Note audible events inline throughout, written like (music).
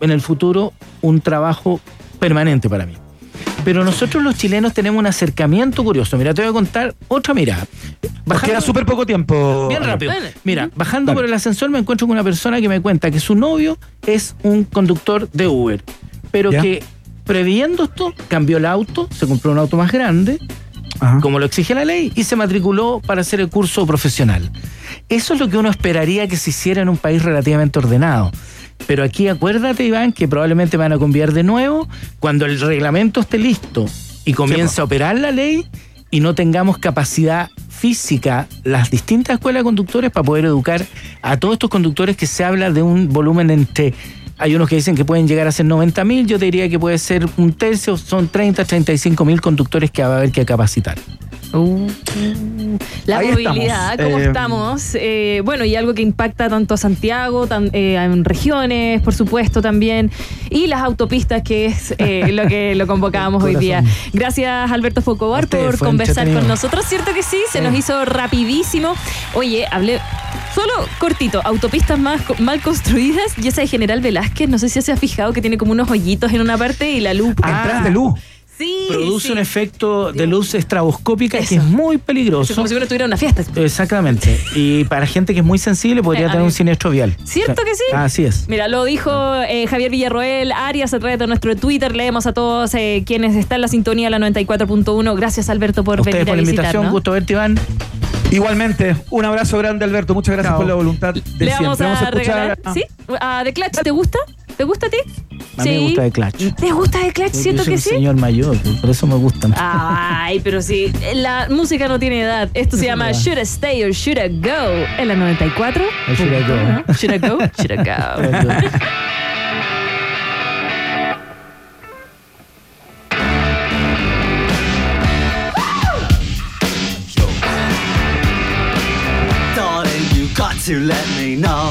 en el futuro un trabajo permanente para mí. Pero nosotros los chilenos tenemos un acercamiento curioso. Mira, te voy a contar otra mirada. Nos queda súper poco tiempo. Bien rápido. Mira, bajando Dale. por el ascensor me encuentro con una persona que me cuenta que su novio es un conductor de Uber, pero Ya. que previendo esto cambió el auto, se compró un auto más grande, Ajá. como lo exige la ley, y se matriculó para hacer el curso profesional. Eso es lo que uno esperaría que se hiciera en un país relativamente ordenado. Pero aquí acuérdate, Iván, que probablemente van a cambiar de nuevo cuando el reglamento esté listo y comience a operar la ley y no tengamos capacidad física, las distintas escuelas de conductores, para poder educar a todos estos conductores que se habla de un volumen entre... Hay unos que dicen que pueden llegar a ser 90 mil, yo te diría que puede ser un tercio, son 30, 35 mil conductores que va a haber que capacitar. Uh, la Ahí movilidad, estamos. ¿cómo Eh, estamos? Eh, bueno, y algo que impacta tanto a Santiago, tan- eh, en regiones, por supuesto, también, y las autopistas, que es eh, (laughs) lo que lo convocábamos hoy día. Gracias, Alberto Focobar, por conversar con nosotros. ¿Cierto que sí? Se nos hizo rapidísimo. Oye, hablé solo cortito, autopistas más mal construidas, y esa de General Velázquez, no sé si se ha fijado que tiene como unos hoyitos en una parte y la luz. Ah, Entradas de luz. Sí, produce sí. un efecto de luz estraboscópica que es muy Es peligroso. como si uno tuviera una fiesta. Exactamente. Y para gente que es muy sensible podría Eh, tener un siniestro vial. ¿Cierto que sí? Así es. Mira, lo dijo eh, Javier Villarroel, Arias a través de nuestro Twitter. Leemos a todos eh, quienes están en la sintonía, la 94.1. Gracias, Alberto, por A ustedes venir por a la invitación. Gusto verte, Iván. Igualmente, un abrazo grande, Alberto. Muchas gracias Chao. por la voluntad de Le vamos siempre. a, regalar. a- ¿Sí? ¿A The Clutch te gusta? ¿Te gusta a ti? A mí me gusta de Clutch. ¿Te gusta The Clutch? Yo Siento soy que un sí. señor mayor, por eso me gustan. Ay, pero sí, la música no tiene edad. Esto se llama. Should I Stay or Should I Go? En la 94. O should I go? Should I go? Should I go? To let me know.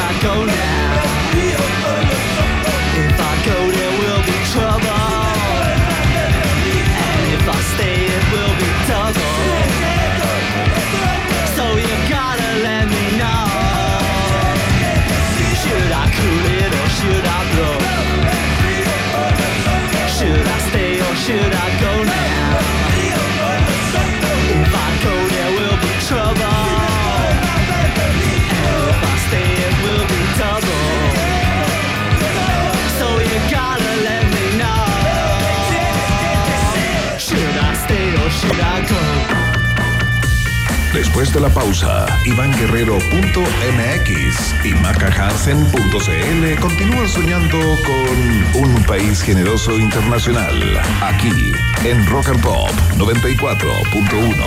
Después de la pausa, IvánGuerrero.mx y MacaHansen.cl continúan soñando con un país generoso internacional. Aquí, en Rock and Pop 94.1.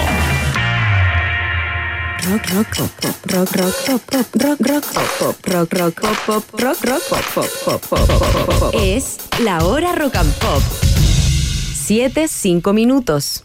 Rock, rock, pop, pop, rock, rock, pop, pop, rock, rock, pop, pop, rock, rock, pop, pop, rock, rock, pop, pop, pop, pop, pop. Es la hora rock and pop. 7, 5 minutos.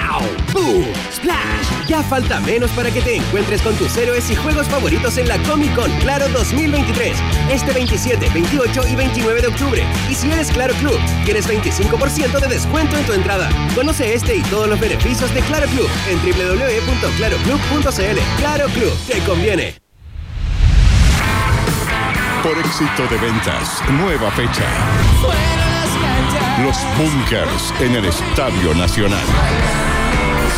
¡Boom! ¡Splash! Ya falta menos para que te encuentres con tus héroes y juegos favoritos en la Comic Con Claro 2023. Este 27, 28 y 29 de octubre. Y si eres Claro Club, tienes 25% de descuento en tu entrada. Conoce este y todos los beneficios de Claro Club en www.claroclub.cl. Claro Club, te conviene. Por éxito de ventas, nueva fecha. Los Bunkers en el Estadio Nacional.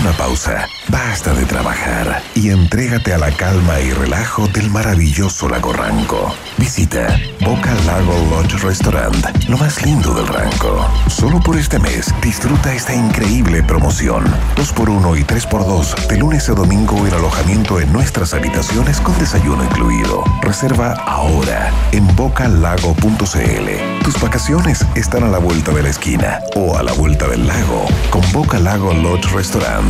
Una pausa, basta de trabajar y entrégate a la calma y relajo del maravilloso lago Ranco. Visita Boca Lago Lodge Restaurant, lo más lindo del Ranco. Solo por este mes disfruta esta increíble promoción. 2x1 y 3x2 de lunes a domingo el alojamiento en nuestras habitaciones con desayuno incluido. Reserva ahora en bocalago.cl. Tus vacaciones están a la vuelta de la esquina o a la vuelta del lago con Boca Lago Lodge Restaurant.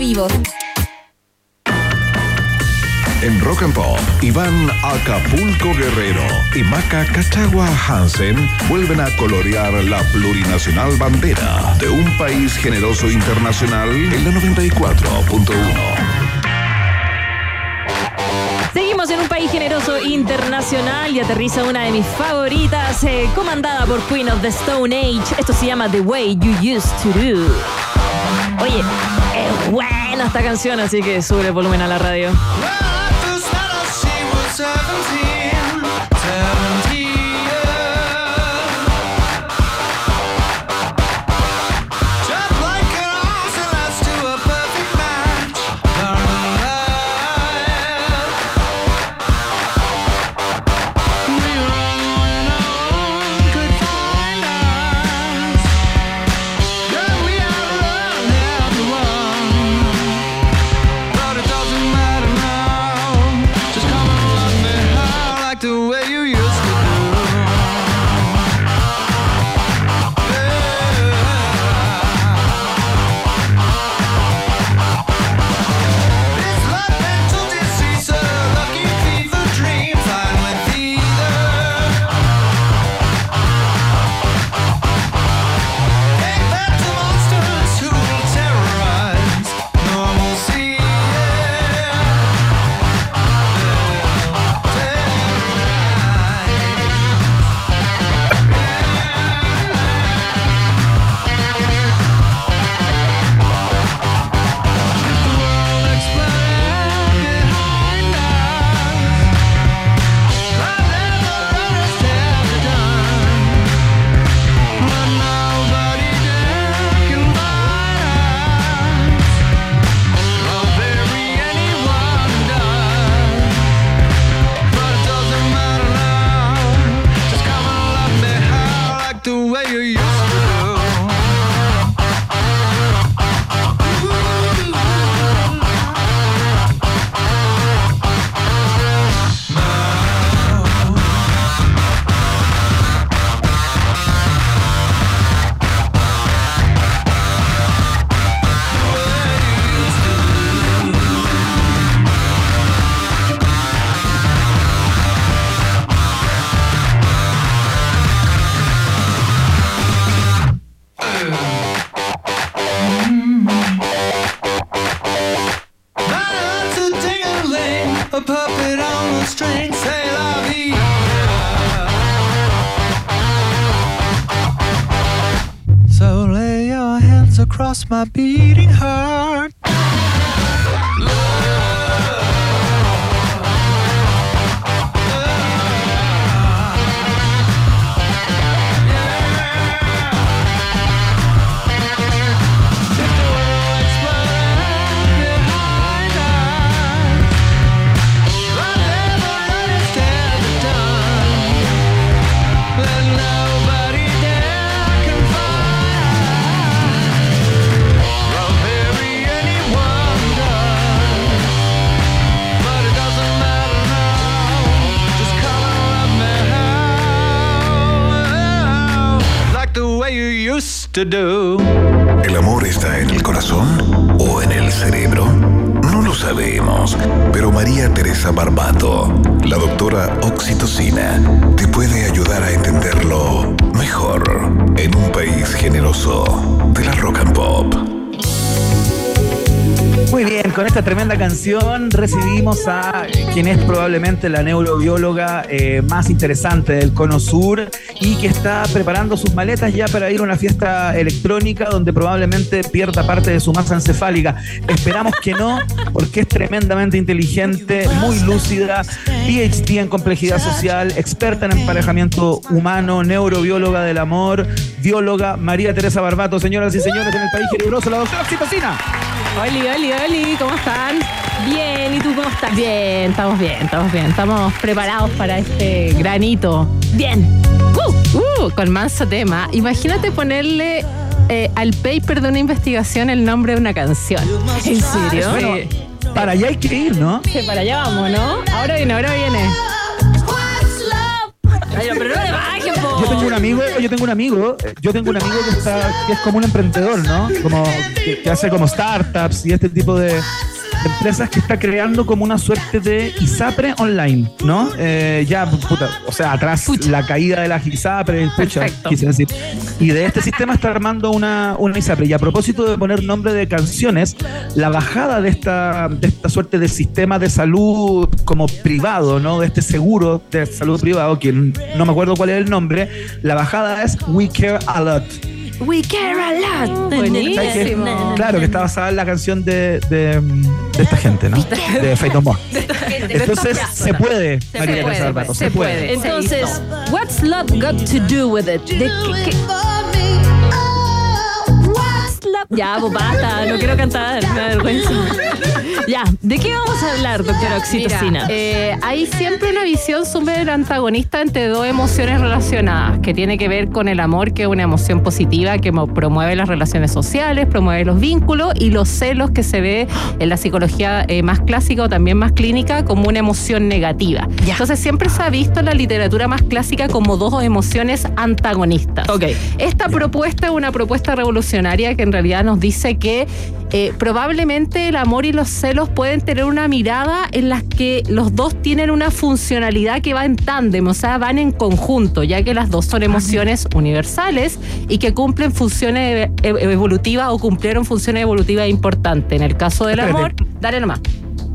Vivo. En Rock and Pop, Iván Acapulco Guerrero y Maca Cachagua Hansen vuelven a colorear la plurinacional bandera de un país generoso internacional en la 94.1. Seguimos en un país generoso internacional y aterriza una de mis favoritas, eh, comandada por Queen of the Stone Age. Esto se llama The Way You Used to Do. Oye, es buena esta canción, así que sube el volumen a la radio. Across my beating heart. To do. ¿El amor está en el corazón o en el cerebro? No lo sabemos, pero María Teresa Barbato, la doctora Oxitocina, te puede ayudar a entenderlo mejor en un país generoso de la rock and pop. Muy bien, con esta tremenda canción recibimos a quien es probablemente la neurobióloga eh, más interesante del Cono Sur y que está preparando sus maletas ya para ir a una fiesta electrónica donde probablemente pierda parte de su masa encefálica. Esperamos que no, porque es tremendamente inteligente, muy lúcida, PhD en complejidad social, experta en emparejamiento humano, neurobióloga del amor, bióloga María Teresa Barbato. Señoras y señores, en el país generoso, la doctora Oxitocina. Oli, oli, oli, ¿cómo están? Bien, ¿y tú cómo estás? Bien, estamos bien, estamos bien. Estamos preparados para este granito. Bien. Uh, uh, con manso tema. Imagínate ponerle eh, al paper de una investigación el nombre de una canción. ¿En serio? Sí. Para allá hay que ir, ¿no? Sí, para allá vamos, ¿no? Ahora viene, ahora viene. Ay, no, pero no le bajen, po. Yo tengo un amigo, yo tengo un amigo, yo tengo un amigo que está, que es como un emprendedor, ¿no? Como que, que hace como startups y este tipo de empresas que está creando como una suerte de ISAPRE online, ¿no? Eh, ya, puta, o sea, atrás la caída de las ISAPRE, pucha, quise decir. Y de este sistema está armando una, una ISAPRE. Y a propósito de poner nombre de canciones, la bajada de esta, de esta suerte de sistema de salud como privado, ¿no? De este seguro de salud privado, que no me acuerdo cuál es el nombre, la bajada es We Care a Lot. We care a lot. Buenísimo. Claro, que está basada en la canción de, de, de esta gente, ¿no? De Fate No More. Entonces, se puede, Se María puede, Teresa Barbato, se puede. Entonces, what's love got to do with it? ¿De qué- qué- Ya, pues basta, no quiero cantar, me da vergüenza. Ya, ¿de qué vamos a hablar, doctora Oxitocina? Mira, eh, hay siempre una visión súper antagonista entre dos emociones relacionadas, que tiene que ver con el amor, que es una emoción positiva que promueve las relaciones sociales, promueve los vínculos, y los celos que se ve en la psicología eh, más clásica o también más clínica como una emoción negativa. Ya. Entonces siempre se ha visto en la literatura más clásica como dos emociones antagonistas. Ok. Esta propuesta es una propuesta revolucionaria que en realidad nos dice que eh, probablemente el amor y los celos pueden tener una mirada en las que los dos tienen una funcionalidad que va en tándem, o sea, van en conjunto, ya que las dos son emociones universales y que cumplen funciones e- e- evolutivas o cumplieron funciones evolutivas importantes. En el caso del amor, dale nomás.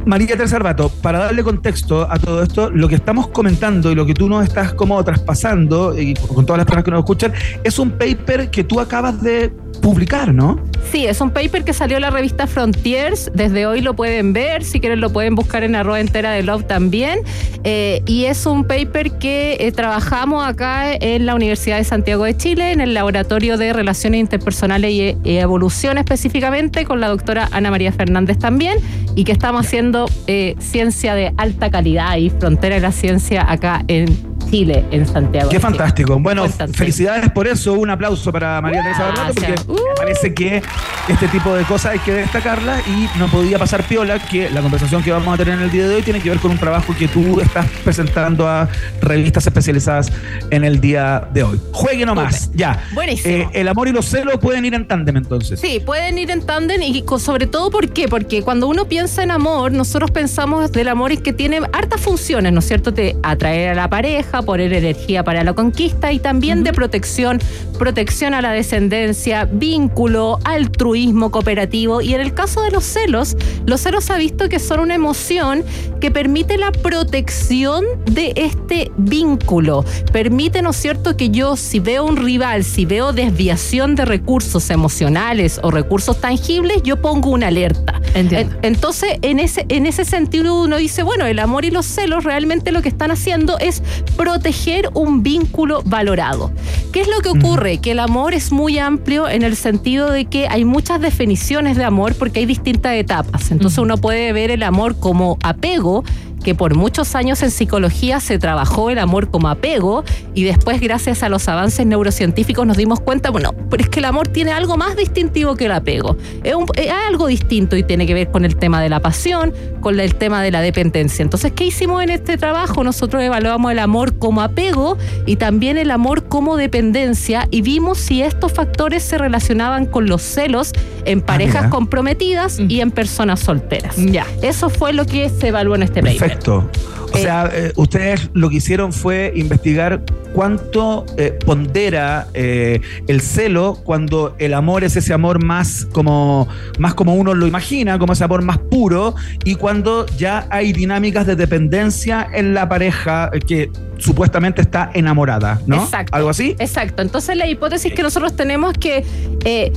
María Teresa Barbato, para darle contexto a todo esto, lo que estamos comentando y lo que tú nos estás como traspasando, y con todas las personas que nos escuchan, es un paper que tú acabas de publicar, ¿no? Sí, es un paper que salió en la revista Frontiers. Desde hoy lo pueden ver. Si quieren, lo pueden buscar en arroba entera de Love también. Eh, y es un paper que eh, trabajamos acá en la Universidad de Santiago de Chile, en el Laboratorio de Relaciones Interpersonales y, y Evolución específicamente, con la doctora Ana María Fernández también. Y que estamos haciendo eh, ciencia de alta calidad y frontera de la ciencia acá en Chile, en Santiago. Qué fantástico. Bueno, felicidades por eso. Un aplauso para María Teresa Bernardo, porque Gracias. me parece que este tipo de cosas hay que destacarlas y no podía pasar piola que la conversación que vamos a tener en el día de hoy tiene que ver con un trabajo que tú estás presentando a revistas especializadas en el día de hoy. Juegue nomás, ya. Buenísimo. Eh, el amor y los celos pueden ir en tándem entonces. Sí, pueden ir en tándem y sobre todo ¿por qué? Porque cuando uno piensa en amor, nosotros pensamos del amor en que tiene hartas funciones, ¿no es cierto? De atraer a la pareja, poner energía para la conquista y también de protección, protección a la descendencia, vínculo, altruismo cooperativo y en el caso de los celos, los celos ha visto que son una emoción que permite la protección de este vínculo. Permite, ¿no es cierto?, que yo si veo un rival, si veo desviación de recursos emocionales o recursos tangibles, yo pongo una alerta. Entiendo. Entonces, en ese, en ese sentido uno dice, bueno, el amor y los celos realmente lo que están haciendo es proteger un vínculo valorado. ¿Qué es lo que ocurre? Que el amor es muy amplio en el sentido de que hay muchas definiciones de amor porque hay distintas etapas. Entonces uno puede ver el amor como apego, que por muchos años en psicología se trabajó el amor como apego y después gracias a los avances neurocientíficos nos dimos cuenta, bueno, pero es que el amor tiene algo más distintivo que el apego. Es, un- es algo distinto y tiene que ver con el tema de la pasión, con el tema de la dependencia. Entonces, ¿qué hicimos en este trabajo? Nosotros evaluamos el amor como apego y también el amor como dependencia y vimos si estos factores se relacionaban con los celos en parejas mira. comprometidas y en personas solteras. Ya. Eso fue lo que se evaluó en este paper. Perfecto. O Eh, sea, eh, ustedes lo que hicieron fue investigar cuánto eh, pondera el celo cuando el amor es ese amor más como, más como uno lo imagina, como ese amor más puro, y cuando ya hay dinámicas de dependencia en la pareja que supuestamente está enamorada, ¿no? Exacto. ¿Algo así? Exacto. Entonces la hipótesis que nosotros tenemos es que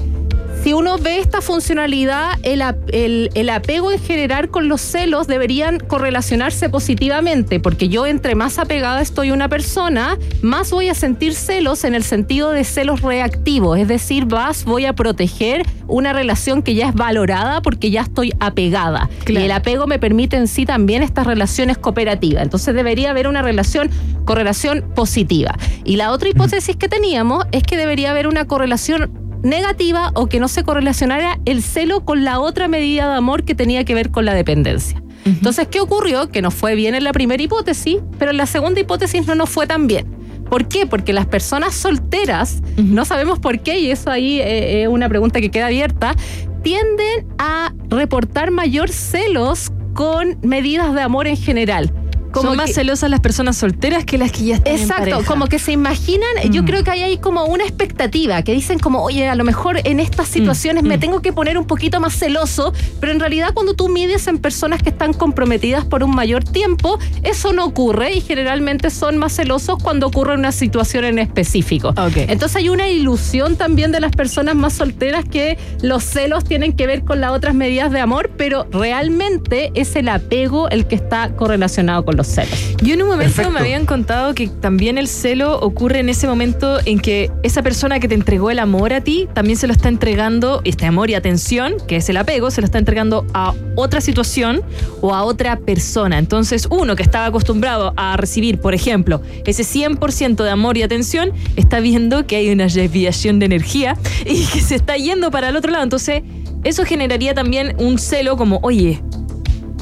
si uno ve esta funcionalidad, el, ap- el- el apego en general con los celos deberían correlacionarse positivamente, porque yo entre más apegada estoy a una persona, más voy a sentir celos en el sentido de celos reactivos, es decir, más voy a proteger una relación que ya es valorada porque ya estoy apegada. Claro. Y el apego me permite en sí también estas relaciones cooperativas. Entonces debería haber una relación, correlación positiva. Y la otra hipótesis que teníamos es que debería haber una correlación negativa o que no se correlacionara el celo con la otra medida de amor que tenía que ver con la dependencia. Entonces, ¿qué ocurrió? Que nos fue bien en la primera hipótesis, pero en la segunda hipótesis no nos fue tan bien. ¿Por qué? Porque las personas solteras, no sabemos por qué, y eso ahí eh, es una pregunta que queda abierta, tienden a reportar mayor celos con medidas de amor en general. Son más que- celosas las personas solteras que las que ya están en Exacto, pareja. como que se imaginan, yo creo que ahí hay como una expectativa, que dicen como, oye, a lo mejor en estas situaciones me tengo que poner un poquito más celoso, pero en realidad cuando tú mides en personas que están comprometidas por un mayor tiempo, eso no ocurre y generalmente son más celosos cuando ocurre una situación en específico. Ok. Entonces hay una ilusión también de las personas más solteras que los celos tienen que ver con las otras medidas de amor, pero realmente es el apego el que está correlacionado con los celos. Yo en un momento Perfecto. me habían contado que también el celo ocurre en ese momento en que esa persona que te entregó el amor a ti también se lo está entregando, este amor y atención, que es el apego, se lo está entregando a otra situación o a otra persona. Entonces uno que estaba acostumbrado a recibir, por ejemplo, ese 100% de amor y atención, está viendo que hay una desviación de energía y (laughs) que se está yendo para el otro lado. Entonces eso generaría también un celo como, oye,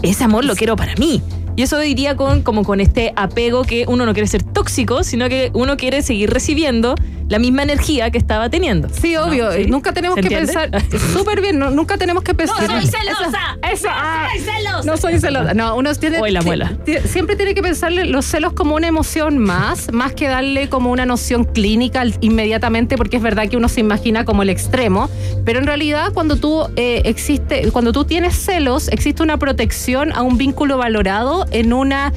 ese amor lo quiero para mí. Y eso iría con, como con este apego que uno no quiere ser tóxico, sino que uno quiere seguir recibiendo la misma energía que estaba teniendo. Sí, obvio. ¿Sí? Nunca tenemos ¿Se que entiende? pensar. (laughs) Súper bien, no- nunca tenemos que pensar. ¡No soy celosa! Eso, ah, ¡Soy celosa! No soy celosa. No, uno tiene. Hoy la ti- Siempre tiene que pensarle los celos como una emoción más, más que darle como una noción clínica inmediatamente, porque es verdad que uno se imagina como el extremo. Pero en realidad, cuando tú eh, existe, cuando tú tienes celos, existe una protección a un vínculo valorado en una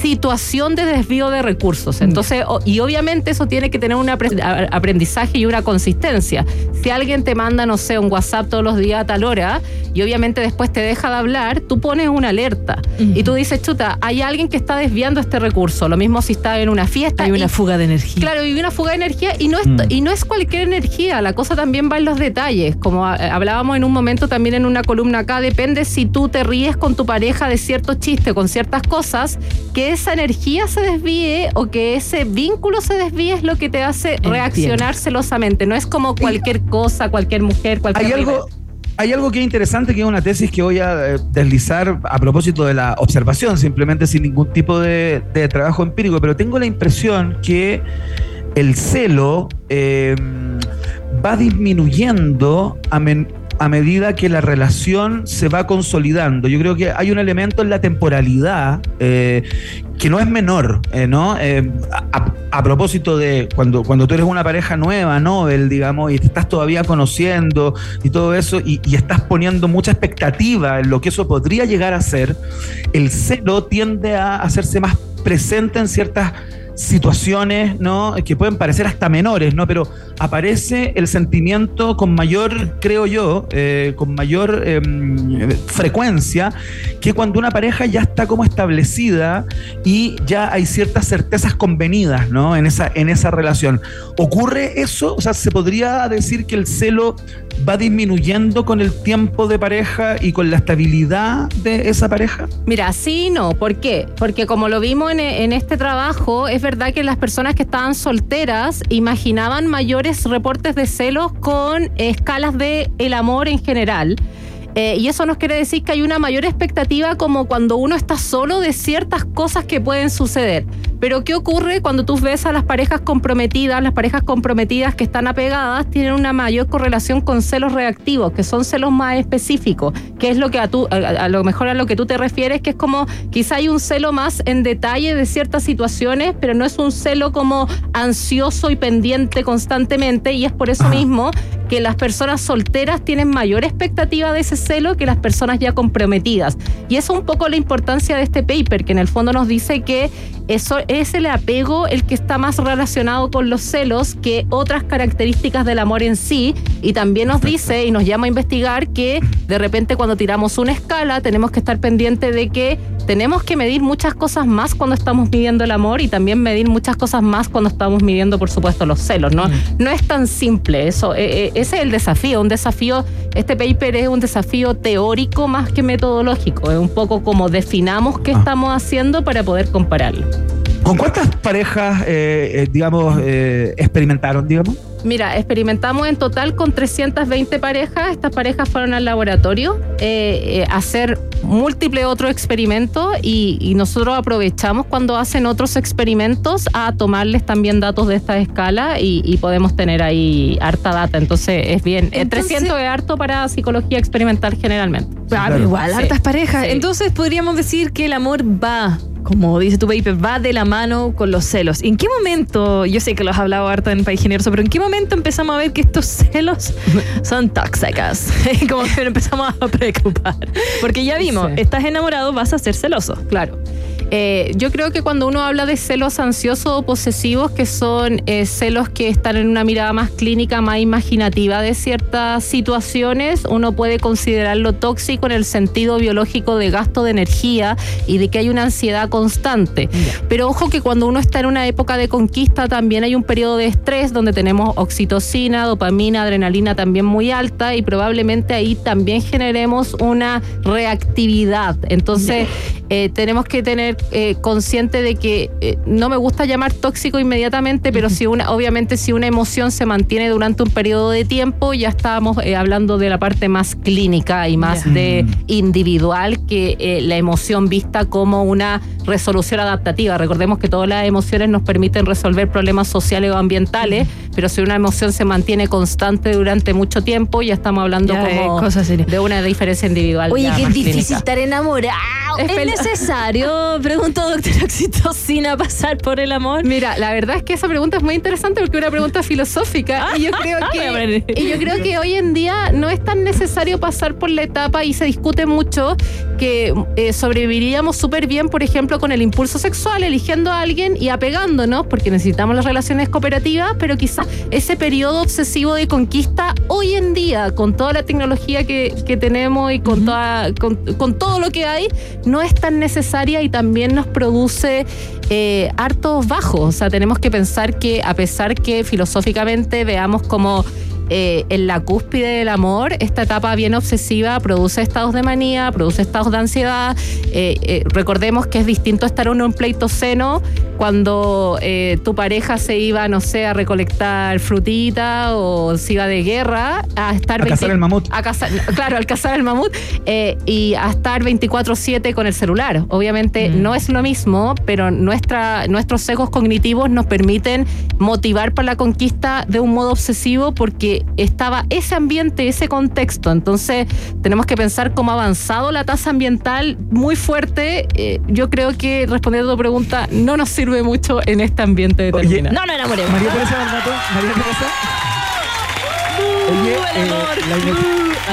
situación de desvío de recursos. Entonces, o- y obviamente eso tiene que tener a- aprendizaje y una consistencia. Si alguien te manda, no sé, un WhatsApp todos los días a tal hora y obviamente después te deja de hablar, tú pones una alerta y tú dices, chuta, hay alguien que está desviando este recurso. Lo mismo si está en una fiesta. Hay una y- fuga de energía. Claro, y una fuga de energía y no, es, Mm. y no es cualquier energía, la cosa también va en los detalles. Como eh, hablábamos en un momento también en una columna acá, depende si tú te ríes con tu pareja de ciertos chistes, con ciertas cosas, que esa energía se desvíe o que ese vínculo se desvíe es lo que te hace reaccionar celosamente. No es como cualquier cosa, cualquier mujer, cualquier Hay algo, hay algo que es interesante, que es una tesis que voy a eh, deslizar a propósito de la observación, simplemente sin ningún tipo de, de trabajo empírico, pero tengo la impresión que el celo eh, va disminuyendo a, men- a medida que la relación se va consolidando. Yo creo que hay un elemento en la temporalidad eh, que no es menor, eh, ¿no? Eh, a, propósito de cuando, cuando tú eres una pareja nueva, Nobel, digamos, y te estás todavía conociendo y todo eso, y, y estás poniendo mucha expectativa en lo que eso podría llegar a ser, el celo tiende a hacerse más presente en ciertas situaciones, ¿no? Que pueden parecer hasta menores, ¿no? Pero aparece el sentimiento con mayor, creo yo, eh, con mayor eh, frecuencia, que cuando una pareja ya está como establecida y ya hay ciertas certezas convenidas, ¿no? En esa, en esa relación. ¿Ocurre eso? O sea, ¿se podría decir que el celo va disminuyendo con el tiempo de pareja y con la estabilidad de esa pareja? Mira, sí y no. ¿Por qué? Porque como lo vimos en, en este trabajo, es verdad que las personas que estaban solteras imaginaban mayores reportes de celos con escalas de el amor en general. Eh, y eso nos quiere decir que hay una mayor expectativa como cuando uno está solo de ciertas cosas que pueden suceder. Pero ¿qué ocurre cuando tú ves a las parejas comprometidas? Las parejas comprometidas que están apegadas tienen una mayor correlación con celos reactivos, que son celos más específicos, que es lo que a, tú, a, a lo mejor a lo que tú te refieres, que es como quizá hay un celo más en detalle de ciertas situaciones, pero no es un celo como ansioso y pendiente constantemente, y es por eso mismo que las personas solteras tienen mayor expectativa de ese celo que las personas ya comprometidas. Y eso es un poco la importancia de este paper, que en el fondo nos dice que eso es el apego el que está más relacionado con los celos que otras características del amor en sí. Y también nos dice y nos llama a investigar que de repente cuando tiramos una escala tenemos que estar pendiente de que tenemos que medir muchas cosas más cuando estamos midiendo el amor y también medir muchas cosas más cuando estamos midiendo, por supuesto, los celos. No, no es tan simple eso. eh, eh, ese es el desafío. Un desafío, este paper es un desafío teórico más que metodológico. Es un poco como definamos qué estamos haciendo para poder compararlo. ¿Con cuántas parejas, eh, eh, digamos, eh, experimentaron, digamos? Mira, experimentamos en total con 320 parejas. Estas parejas fueron al laboratorio eh, eh, a hacer múltiples otros experimentos y, y nosotros aprovechamos cuando hacen otros experimentos a tomarles también datos de esta escala y, y podemos tener ahí harta data. Entonces es bien. Entonces- 300 es harto para psicología experimental generalmente. Ah, pero igual, Sí. hartas parejas. Sí. Entonces podríamos decir que el amor va, como dice tu paper, va de la mano con los celos. ¿En qué momento, yo sé que lo has hablado harto en País Generoso, pero en qué momento empezamos a ver que estos celos (laughs) son tóxicos? (laughs) como que empezamos a preocupar. Porque ya vimos, Sí. estás enamorado, vas a ser celoso. Claro. Eh, yo creo que cuando uno habla de celos ansiosos o posesivos, que son eh, celos que están en una mirada más clínica, más imaginativa de ciertas situaciones, uno puede considerarlo tóxico en el sentido biológico de gasto de energía y de que hay una ansiedad constante. Pero ojo que cuando uno está en una época de conquista también hay un periodo de estrés donde tenemos oxitocina, dopamina, adrenalina también muy alta y probablemente ahí también generemos una reactividad. Entonces eh, tenemos que tener eh, consciente de que eh, no me gusta llamar tóxico inmediatamente, pero si una, obviamente si una emoción se mantiene durante un periodo de tiempo, ya estamos eh, hablando de la parte más clínica y más de individual que eh, la emoción vista como una resolución adaptativa. Recordemos que todas las emociones nos permiten resolver problemas sociales o ambientales, pero si una emoción se mantiene constante durante mucho tiempo, ya estamos hablando Ya, como de una diferencia individual. Oye, qué difícil clínica. estar enamorado. ¿Es, necesario, (laughs) pregunto doctor Oxitocina, pasar por el amor? Mira, la verdad es que esa pregunta es muy interesante porque es una pregunta filosófica (laughs) y yo creo Ah, que y yo creo que hoy en día no es tan necesario pasar por la etapa y se discute mucho que eh, sobreviviríamos súper bien, por ejemplo, con el impulso sexual, eligiendo a alguien y apegándonos, porque necesitamos las relaciones cooperativas, pero quizás ese periodo obsesivo de conquista hoy en día, con toda la tecnología que, que tenemos y con, toda, con, con todo lo que hay, no es tan necesaria y también nos produce eh, hartos bajos. O sea, tenemos que pensar que a pesar que filosóficamente veamos como eh, en la cúspide del amor, esta etapa bien obsesiva produce estados de manía, produce estados de ansiedad. Eh, eh, recordemos que es distinto estar uno en pleito seno cuando tu pareja se iba, no sé, a recolectar frutita o se iba de guerra, a estar... A cazar el mamut. a cazar- claro, al cazar el mamut y a estar 24/7 con el celular. Obviamente Mm. no es lo mismo, pero nuestra, nuestros sesgos cognitivos nos permiten motivar para la conquista de un modo obsesivo porque estaba ese ambiente, ese contexto. Entonces tenemos que pensar cómo ha avanzado la tasa ambiental muy fuerte. Eh, yo creo que respondiendo a tu pregunta, no nos sirve mucho en este ambiente determinado. No nos enamoremos. María Teresa Barbato, María Teresa. Oye, eh,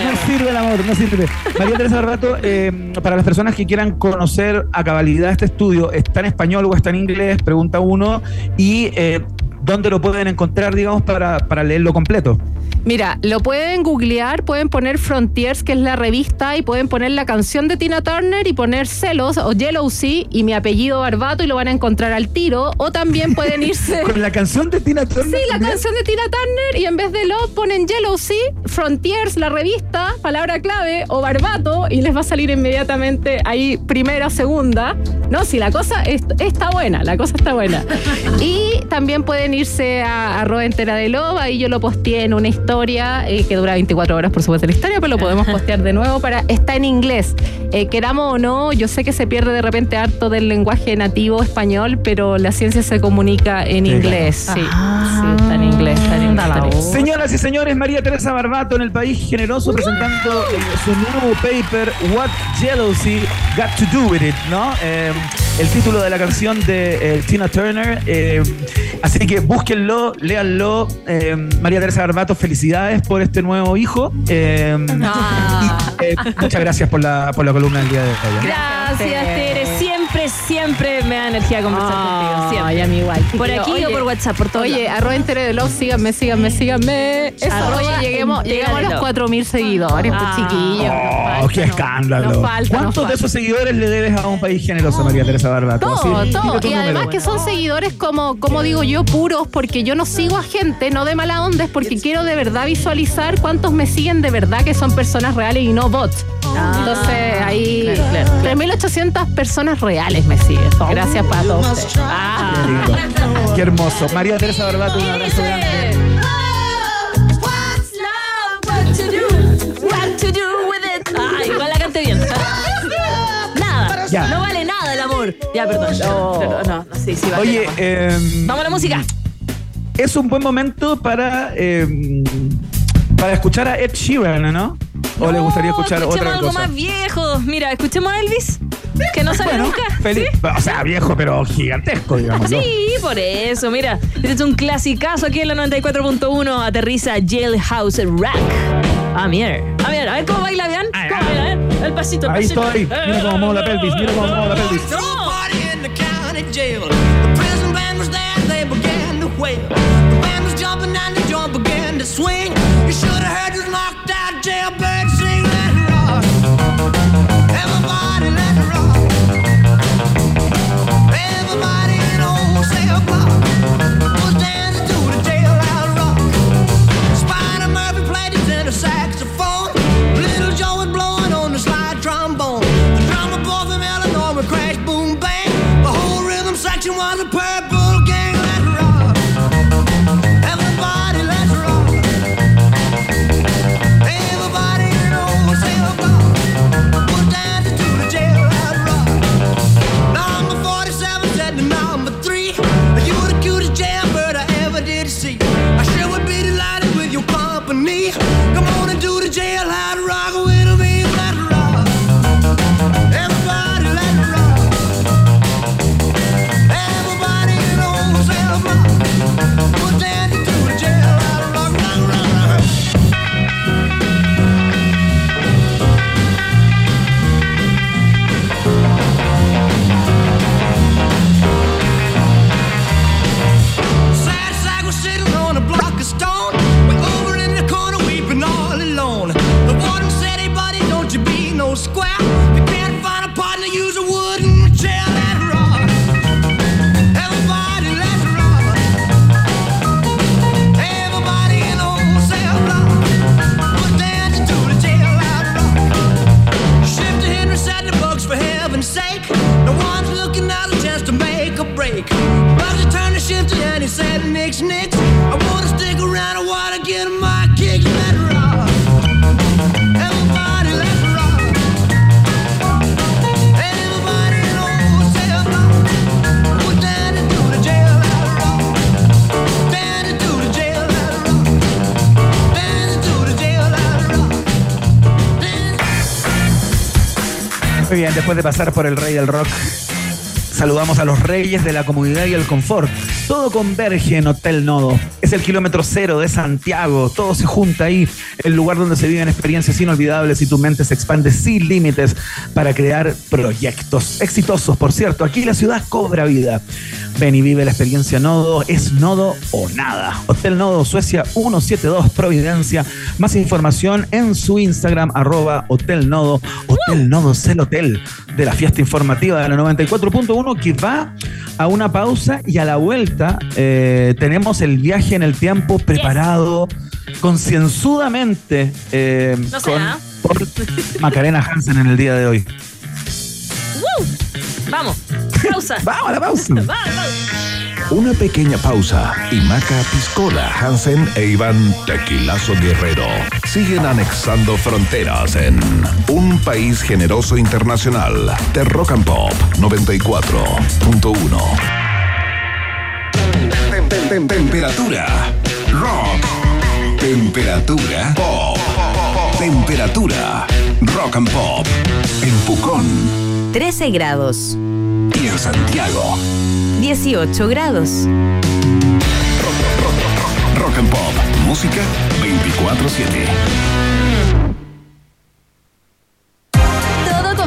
no sirve el amor, no sirve. María Teresa Barbato, eh, para las personas que quieran conocer a cabalidad este estudio, ¿está en español o está en inglés? Pregunta uno. Y eh, ¿dónde lo pueden encontrar, digamos, para, para leerlo completo? Mira, lo pueden googlear, pueden poner Frontiers, que es la revista, y pueden poner la canción de Tina Turner y poner Celos o Yellow Sea y mi apellido Barbato y lo van a encontrar al tiro. O también pueden (laughs) irse. Con la canción de Tina Turner. Sí, la canción de Tina Turner y en vez de lo ponen Yellow Sea, Frontiers, la revista, palabra clave o Barbato y les va a salir inmediatamente ahí primera, segunda. No, si la cosa es- está buena, la cosa está buena. (laughs) Y también pueden irse a arroba entera de loba y yo lo posteé en una historia eh, que dura 24 horas, por supuesto, la historia, pero lo podemos postear de nuevo para. Está en inglés. Eh, queramos o no, yo sé que se pierde de repente harto del lenguaje nativo español, pero la ciencia se comunica en Sí, inglés. Sí, sí, está en inglés, está en inglés. está en inglés. Señoras y señores, María Teresa Barbato en el país generoso presentando eh, su nuevo paper What Jealousy Got to Do With It, ¿no? Eh, el título de la canción de eh, Tina Turner. eh, así que búsquenlo, léanlo. Eh, María Teresa Barbato, felicidades por este nuevo hijo. Eh, y, eh, muchas gracias por la, por la columna del día de hoy. ¿eh? Gracias, Tere. Siempre, siempre me da energía conversar contigo. Siempre. Ay, a mí igual. Por Pero, aquí oye, o por WhatsApp, por todo. Oye, arroba entere de love, síganme, síganme, síganme. Eso, Arroba oye, lleguemos, llegamos a los love. 4.000 seguidores, pues Ah. chiquillos. Oh, qué escándalo. nos falta, nos ¿Cuántos de esos seguidores le debes a un país generoso, María Teresa Barbato? Todo, todo. Y además número. que son seguidores como, como digo yo, puros, porque yo no sigo a gente, no de mala onda, es porque quiero de verdad visualizar cuántos me siguen de verdad que son personas reales y no bots. Entonces ahí Claro, claro, claro. 3.800 personas reales me siguen. Gracias para todos. Ah. Qué. Qué hermoso. María Teresa Barbato, un abrazo grande. Ah, igual la canté bien. (laughs) Nada. Ya. No vale nada el amor. Ya, perdón. Perdón, no, no, sí, sí, Oye, eh, Vamos a la música. Es un buen momento para, eh, para escuchar a Ed Sheeran, ¿no? ¿O le gustaría No, escuchar escuchemos otra algo cosa? más viejo. Mira, escuchemos a Elvis. Que no sale Bueno, nunca. feliz- O sea, viejo, pero gigantesco, digamos. ¿no? Sí, por eso, mira. Este es un clasicazo aquí en la 94.1. Aterriza Jailhouse Rack. Ah, mira. A ver, a ver cómo baila, vean. ¿Cómo baila, eh? El pasito, el Ahí pasito. estoy. Mira cómo muevo la pelvis, mira cómo muevo la pelvis. No. Began. The band was jumping and the joint began to swing. You should have heard this knocked don't después de pasar por el rey del rock, saludamos a los reyes de la comodidad y el confort. Todo converge en Hotel Nodo. Es el kilómetro cero de Santiago. Todo se junta ahí, el lugar donde se viven experiencias inolvidables y tu mente se expande sin límites para crear proyectos exitosos. Por cierto, aquí la ciudad cobra vida. Ven y vive la experiencia Nodo. Es Nodo o nada. Hotel Nodo Suecia 172 Providencia. Más información en su Instagram, arroba Hotel Nodo. Hotel Nodo el hotel de la fiesta informativa de la 94.1 que va a una pausa y a la vuelta eh, tenemos el viaje en el tiempo preparado concienzudamente eh, No con por Macarena Hansen en el día de hoy. ¡Woo! Vamos, pausa. (laughs) Vamos a la pausa. Va, va. Una pequeña pausa y Maca Piscola, Hansen e Iván Tequilazo Guerrero siguen anexando fronteras en un país generoso internacional de Rock and Pop 94.1. Tem- tem- tem- Temperatura rock. Temperatura pop. Temperatura rock and pop. En Pucón 13 grados. Y en Santiago. 18 grados. Rock and Pop. Música 24-7.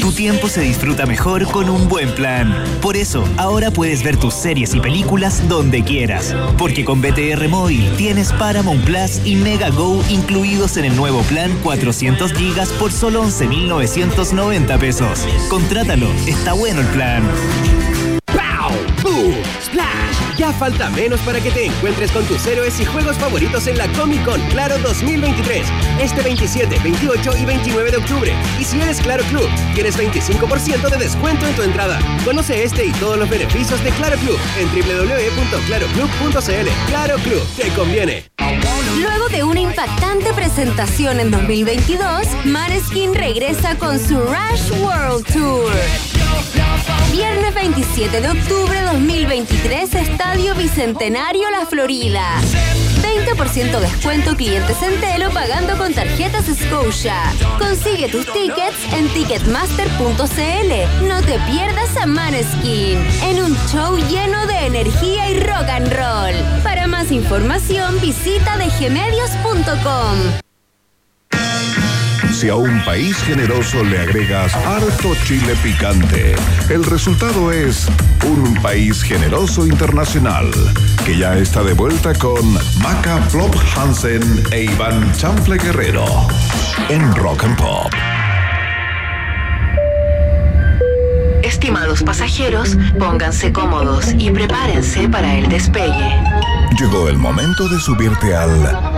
Tu tiempo se disfruta mejor con un buen plan. Por eso, ahora puedes ver tus series y películas donde quieras. Porque con BTR Móvil tienes Paramount Plus y Mega Go incluidos en el nuevo plan 400 gigas por solo 11.990 pesos. Contrátalo, está bueno el plan. ¡Splash! Ya falta menos para que te encuentres con tus héroes y juegos favoritos en la Comic Con Claro 2023. Este 27, 28 y 29 de octubre. Y si eres Claro Club, tienes 25% de descuento en tu entrada. Conoce este y todos los beneficios de Claro Club en www.claroclub.cl. Claro Club, te conviene. Luego de una impactante presentación en 2022, Maneskin regresa con su Rush World Tour. Viernes 27 de octubre 2023, Estadio Bicentenario La Florida. 20% descuento clientes en Telo pagando con tarjetas Scotia. Consigue tus tickets en ticketmaster.cl. No te pierdas a Maneskin en un show lleno de energía y rock and roll. Para más información visita dgmedios.com. Si a un país generoso le agregas harto chile picante, el resultado es un país generoso internacional que ya está de vuelta con Maca Flop Hansen e Iván Chanfle Guerrero en Rock and Pop. Estimados pasajeros, pónganse cómodos y prepárense para el despegue. Llegó el momento de subirte al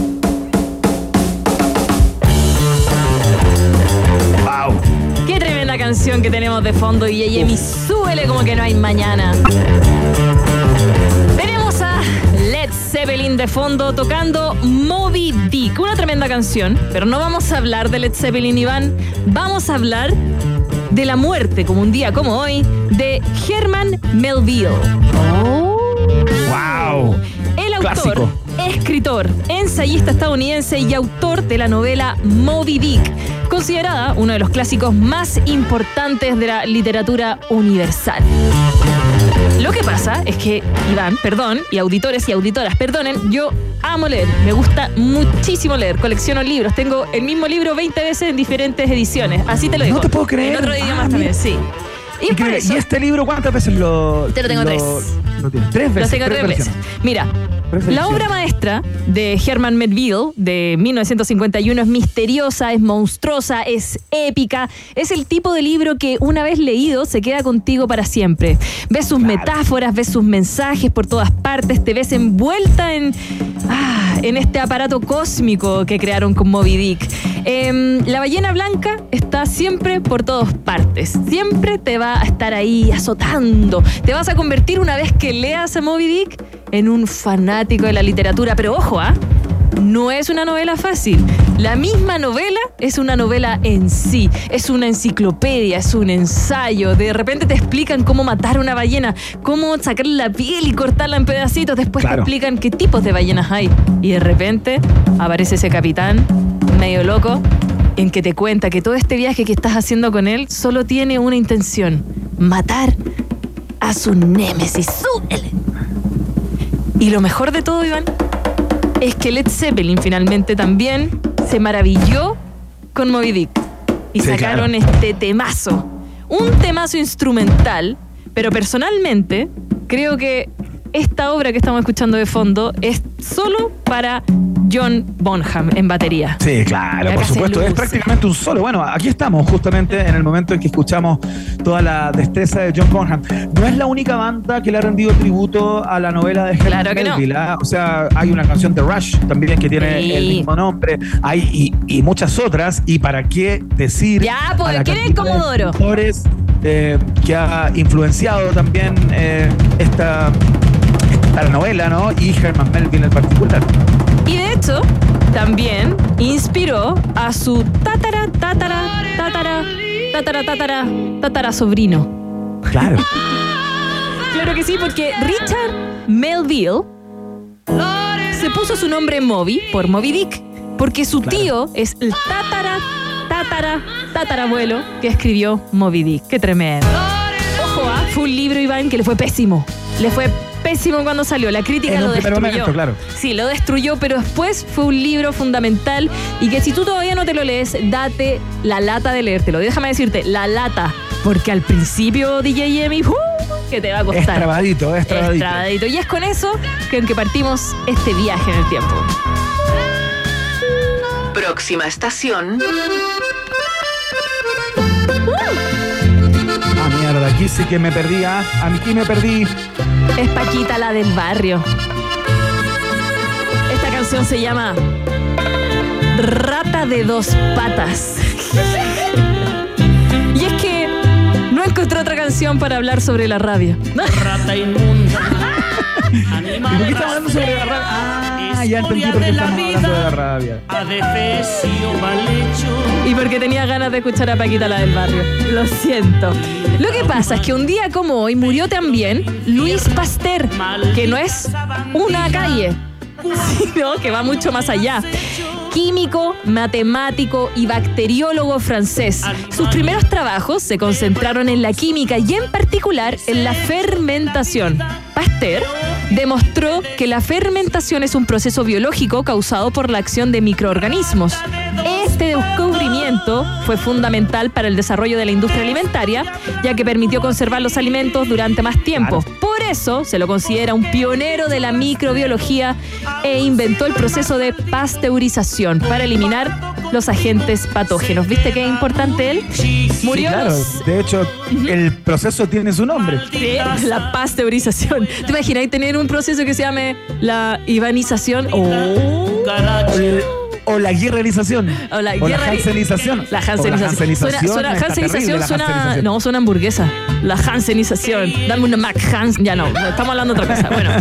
Qué tremenda canción que tenemos de fondo y Yemi, súbele como que no hay mañana. Tenemos a Led Zeppelin de fondo tocando Moby Dick, una tremenda canción, pero no vamos a hablar de Led Zeppelin, Iván, vamos a hablar de la muerte, como un día como hoy, de Herman Melville. ¡Wow! El autor, Clásico. escritor, ensayista estadounidense y autor de la novela Moby Dick, considerada uno de los clásicos más importantes de la literatura universal. Lo que pasa es que, Iván, perdón, y auditores y auditoras, perdonen, yo amo leer, me gusta muchísimo leer, colecciono libros, tengo el mismo libro 20 veces en diferentes ediciones, así te lo digo. No te puedo creer. En otros idiomas Ah, también, sí. Y por Increíble. eso- ¿Y este libro cuántas veces lo.? Te lo tengo tres. Lo tienes? Tres veces. Los tengo tres veces. versiones. Mira, La obra maestra de Herman Melville de 1951 es misteriosa, es monstruosa, es épica, es el tipo de libro que una vez leído se queda contigo para siempre. Ves sus metáforas, ves sus mensajes por todas partes, te ves envuelta en, ah, en este aparato cósmico que crearon con Moby Dick. Em, la ballena blanca está siempre por todas partes, siempre te va a estar ahí azotando, te vas a convertir una vez que leas a Moby Dick en un fanático de la literatura. Pero ojo, ¿ah? No es una novela fácil. La misma novela es una novela en sí. Es una enciclopedia, es un ensayo. De repente te explican cómo matar una ballena, cómo sacarle la piel y cortarla en pedacitos. Después te explican qué tipos de ballenas hay. Y de repente aparece ese capitán medio loco en que te cuenta que todo este viaje que estás haciendo con él solo tiene una intención. Matar a su némesis. Su- y lo mejor de todo, Iván, es que Led Zeppelin finalmente también se maravilló con Moby Dick. Y Sí, sacaron claro. este temazo. Un temazo instrumental, pero personalmente creo que esta obra que estamos escuchando de fondo es solo para John Bonham en batería. Sí, claro, por supuesto. Es prácticamente un solo. Bueno, aquí estamos justamente en el momento en que escuchamos toda la destreza de John Bonham. No es la única banda que le ha rendido tributo a la novela de Herman Claro que no. Melville. ¿ah? O sea, hay una canción de Rush también que tiene Sí. el mismo nombre. Hay y, y muchas otras. ¿Y para qué decir? Ya, pues, a la ¿quién es cantidad de Comodoro? eh, que ha influenciado también eh, esta, esta novela, ¿no? Y Herman Melville en particular. Y de hecho, también inspiró a su tatara, tatara, tatara, tatara, tatara, tatara sobrino. Claro. Claro que sí, porque Richard Melville se puso su nombre Moby por Moby Dick, porque su tío es el tatara, tatara, tatarabuelo que escribió Moby Dick. Qué tremendo. Ojo, ah, fue un libro, Iván, que le fue pésimo. Le fue pésimo cuando salió. La crítica En lo destruyó. momento, claro. Sí, lo destruyó, pero después fue un libro fundamental y que si tú todavía no te lo lees, date la lata de leértelo. Déjame decirte, la lata, porque al principio DJ Emi, ¡uh! que te va a costar. Es trabadito, es trabadito. Trabadito. Y es con eso que aunque partimos este viaje en el tiempo. Próxima estación. Ah, mierda, aquí sí que me perdí, ah. Aquí me perdí. Es Paquita la del barrio. Esta canción se llama Rata de dos patas. y es que no encontré otra canción para hablar sobre la rabia. Rata inmunda. (laughs) ¿Y por qué estamos hablando sobre la? Ah, ya entendí por qué estamos hablando de la rabia. Adefesio mal hecho. Y porque tenía ganas de escuchar a Paquita la del barrio. Lo siento. Lo que pasa es que un día como hoy murió también Luis Pasteur, que no es una calle, sino que va mucho más allá. Químico, matemático y bacteriólogo francés. Sus primeros trabajos se concentraron en la química y en particular en la fermentación. Pasteur demostró que la fermentación es un proceso biológico causado por la acción de microorganismos. Este descubrimiento fue fundamental para el desarrollo de la industria alimentaria, ya que permitió conservar los alimentos durante más tiempo. Por eso se lo considera un pionero de la microbiología e inventó el proceso de pasteurización para eliminar los agentes patógenos. ¿Viste qué importante él? Murió Sí, claro. los- De hecho, el proceso tiene su nombre. Sí, la pasteurización. ¿Te imaginas tener un proceso que se llame la ivanización? Oh. O, el- o la guerrerización. O la, O la hansenización. La hansenización. Suena, suena- hansenización suena. No, suena hamburguesa. La hansenización. Dame una Mac Hans. Ya no, estamos hablando de otra cosa. Bueno,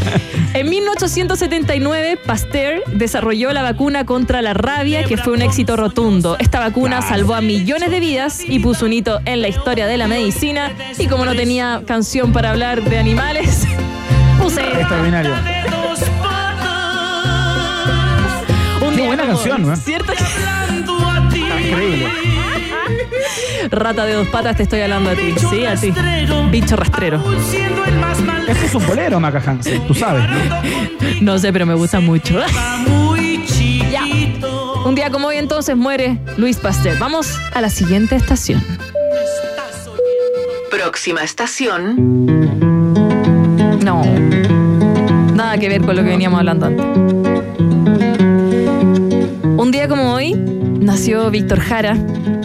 en 1879, Pasteur desarrolló la vacuna contra la rabia, que fue un éxito rotundo. Esta vacuna salvó a millones de vidas y puso un hito en la historia de la medicina. Y como no tenía canción para hablar de animales, (laughs) puse. Extraordinario. Buena canción, ¿no? ¿Cierto? Increíble. Rata de dos patas, te estoy hablando a ti. Sí, a ti. Bicho rastrero. Este es un bolero, Maca Hansen, tú sabes, ¿no? No sé, pero me gusta mucho. (laughs) Ya. Un día como hoy entonces muere Luis Pasteur. Vamos a la siguiente estación. Próxima estación. No. Nada que ver con lo que veníamos hablando antes. Un día como hoy nació Víctor Jara,